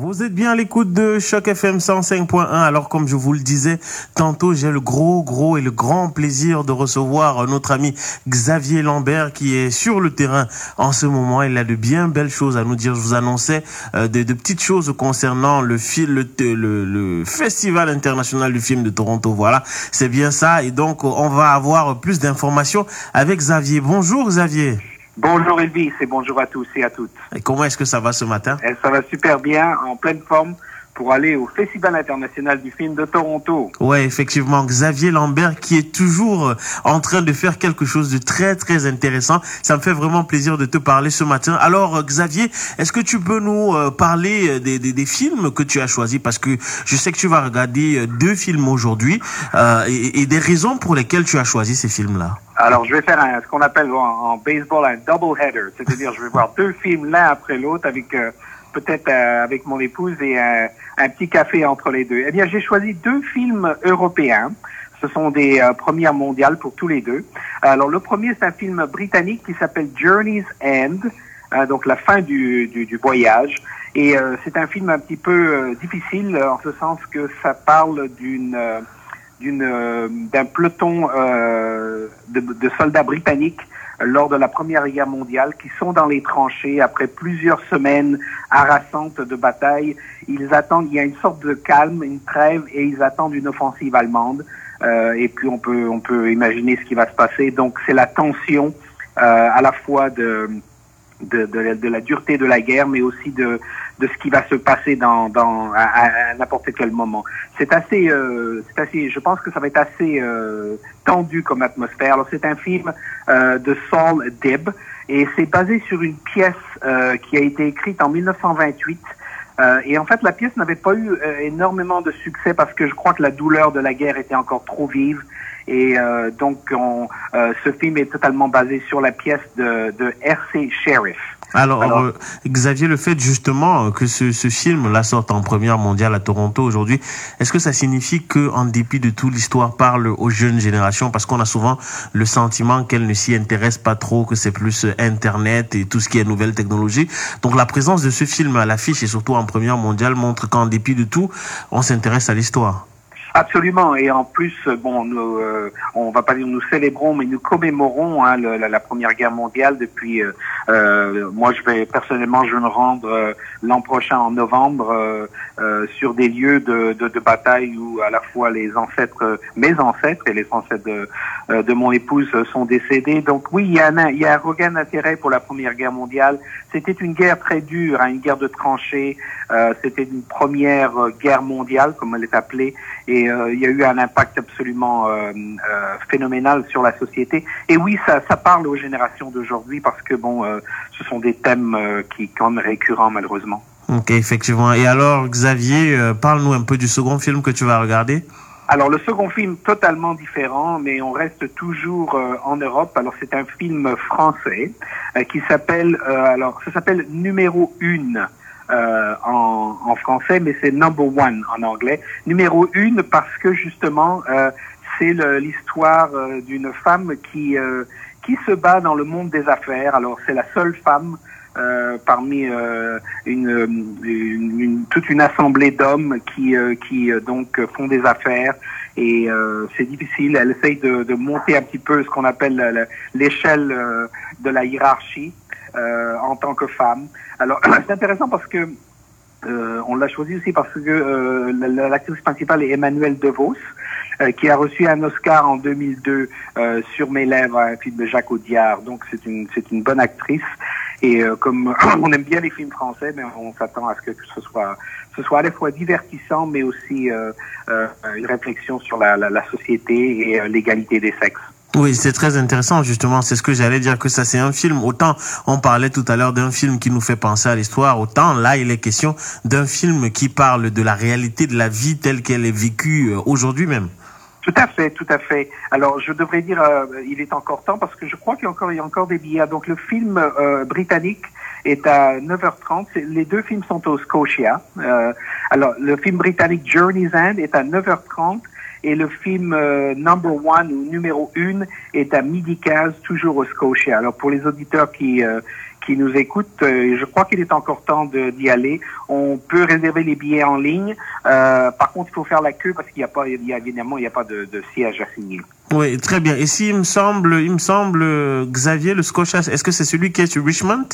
Vous êtes bien à l'écoute de Choc FM 105.1. Alors, comme je vous le disais, tantôt, j'ai le gros, gros et le grand plaisir de recevoir notre ami Xavier Lambert qui est sur le terrain en ce moment. Il a de bien belles choses à nous dire. Je vous annonçais euh, de, de, petites choses concernant le, film, le, le, le, Festival international du film de Toronto. Voilà, c'est bien ça. Et donc, on va avoir plus d'informations avec Xavier. Bonjour Xavier. Bonjour Elvis et bonjour à tous et à toutes. Et comment est-ce que ça va ce matin? Et Ça va super bien, en pleine forme pour aller au Festival international du film de Toronto. Ouais, effectivement, Xavier Lambert qui est toujours en train de faire quelque chose de très très intéressant. Ça me fait vraiment plaisir de te parler ce matin. Alors Xavier, est-ce que tu peux nous parler des, des, des films que tu as choisis? Parce que je sais que tu vas regarder deux films aujourd'hui euh, et, et des raisons pour lesquelles tu as choisi ces films-là. Alors, je vais faire un, ce qu'on appelle en, en, baseball un double header, c'est-à-dire je vais voir deux films l'un après l'autre avec euh, peut-être euh, avec mon épouse et un, un, petit café entre les deux. Eh bien, j'ai choisi deux films européens. Ce sont des euh, premières mondiales pour tous les deux. Alors, le premier, c'est un film britannique qui s'appelle Journey's End, donc la fin du, du voyage. Et c'est un film un petit peu difficile en ce sens que ça parle d'une d'une d'un peloton euh, de, de, soldats britanniques lors de la Première Guerre mondiale qui sont dans les tranchées après plusieurs semaines harassantes de bataille. Ils attendent, il y a une sorte de calme, une trêve et ils attendent une offensive allemande. Euh, et puis on peut on peut imaginer ce qui va se passer. Donc c'est la tension euh, à la fois de de, de, de, la dureté de la guerre, mais aussi de, de ce qui va se passer dans, dans à, à n'importe quel moment. C'est assez, euh, c'est assez, je pense que ça va être assez euh, tendu comme atmosphère. Alors c'est un film euh, de Saul Dib et c'est basé sur une pièce euh, qui a été écrite en 1928. Euh, et en fait, la pièce n'avait pas eu énormément de succès parce que je crois que la douleur de la guerre était encore trop vive. Et euh, donc, on, euh, ce film est totalement basé sur la pièce de, de R.C. Sheriff. Alors, Alors euh, Xavier, le fait justement que ce, ce film la sorte en première mondiale à Toronto aujourd'hui, est-ce que ça signifie que, en dépit de tout, l'histoire parle aux jeunes générations? Parce qu'on a souvent le sentiment qu'elles ne s'y intéressent pas trop, que c'est plus Internet et tout ce qui est nouvelle technologie. Donc, la présence de ce film à l'affiche et surtout en première mondiale montre qu'en dépit de tout, on s'intéresse à l'histoire. Absolument. Et en plus, bon, nous, euh, on va pas dire nous célébrons, mais nous commémorons hein, le, la, la, Première Guerre mondiale depuis. Euh, euh, moi, je vais personnellement, je vais me rendre l'an prochain en novembre sur des lieux de, de, de, bataille où à la fois les ancêtres, mes ancêtres et les ancêtres de, de mon épouse sont décédés. Donc oui, il y a un, il y a un regain d'intérêt pour la Première Guerre mondiale. C'était une guerre très dure, hein, une guerre de tranchées. C'était une première guerre mondiale, comme elle est appelée. Et euh, il y a eu un impact absolument euh, euh, phénoménal sur la société. Et oui, ça, ça parle aux générations d'aujourd'hui parce que bon, ce sont des thèmes qui quand même récurrents malheureusement. Ok, effectivement. Et alors, Xavier, parle-nous un peu du second film que tu vas regarder. Alors le second film totalement différent, mais on reste toujours euh, en Europe. Alors c'est un film français euh, qui s'appelle alors ça s'appelle Numéro une euh, en, en, français, mais c'est Number One en anglais. Numéro une parce que justement, euh, c'est l'histoire euh, d'une femme qui qui se bat dans le monde des affaires. Alors c'est la seule femme euh, parmi euh, une, toute une assemblée d'hommes qui, euh, qui donc font des affaires et c'est difficile. Elle essaye de, de, monter un petit peu ce qu'on appelle l'échelle de la hiérarchie en tant que femme. Alors c'est intéressant parce que euh, on l'a choisi aussi parce que euh, l'actrice principale est Emmanuelle DeVos, euh, qui a reçu un Oscar en 2002 euh, sur Mes lèvres, un film de Jacques Audiard. Donc c'est une c'est une bonne actrice. Et comme on aime bien les films français, mais on s'attend à ce que ce soit ce soit à la fois divertissant, mais aussi une réflexion sur la, la, la société et l'égalité des sexes. Oui, c'est très intéressant, justement. C'est ce que j'allais dire, que ça, c'est un film. Autant, on parlait tout à l'heure d'un film qui nous fait penser à l'histoire. Autant, là, il est question d'un film qui parle de la réalité de la vie telle qu'elle est vécue aujourd'hui même. Tout à fait, tout à fait. Alors, je devrais dire, euh, il est encore temps parce que je crois qu'il y a encore, des billets. Donc, le film euh, britannique est à 9h30. Les deux films sont au Scotia. Euh, alors, le film britannique Journey's End est à 9h30 et le film euh, Number One ou numéro une est à midi 15, toujours au Scotia. Alors pour les auditeurs qui euh, qui nous écoute, je crois qu'il est encore temps d'y aller. On peut réserver les billets en ligne. par contre, il faut faire la queue parce qu'il n'y a pas, il y a, évidemment, il n'y a pas de, de siège signer. Oui, très bien. Et si me semble, il me semble, Xavier, le Scotia, est-ce que c'est celui qui est sur Richmond?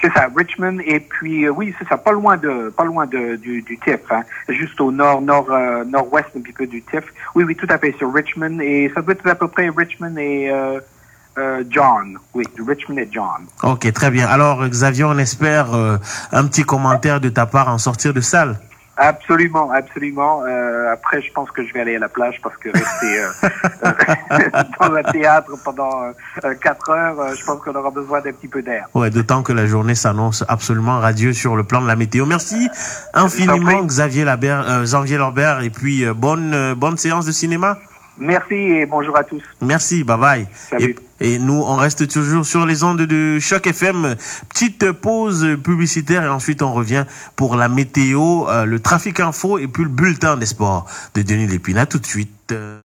C'est ça, Richmond et puis euh, oui, c'est ça, pas loin de pas loin de du, du TIFF, hein, juste au nord nord euh, nord-ouest un petit peu du TIFF. Oui, oui, tout à fait sur Richmond et ça doit être à peu près Richmond et euh, euh John. Oui, Richmond et John. Ok, très bien. Alors Xavier, on espère un petit commentaire de ta part en sortir de salle. Absolument, absolument. Euh, après, je pense que je vais aller à la plage parce que rester euh, dans un théâtre pendant euh, quatre heures, je pense qu'on aura besoin d'un petit peu d'air. Ouais, d'autant que la journée s'annonce absolument radieuse sur le plan de la météo. Merci infiniment, Xavier Lambert, Xavier Lambert, et puis bonne bonne séance de cinéma. Merci et bonjour à tous. Merci, bye bye. Et, nous, on reste toujours sur les ondes de Choc FM. Petite pause publicitaire et ensuite on revient pour la météo, euh, le trafic info et puis le bulletin des sports de Denis Lépine. tout de suite.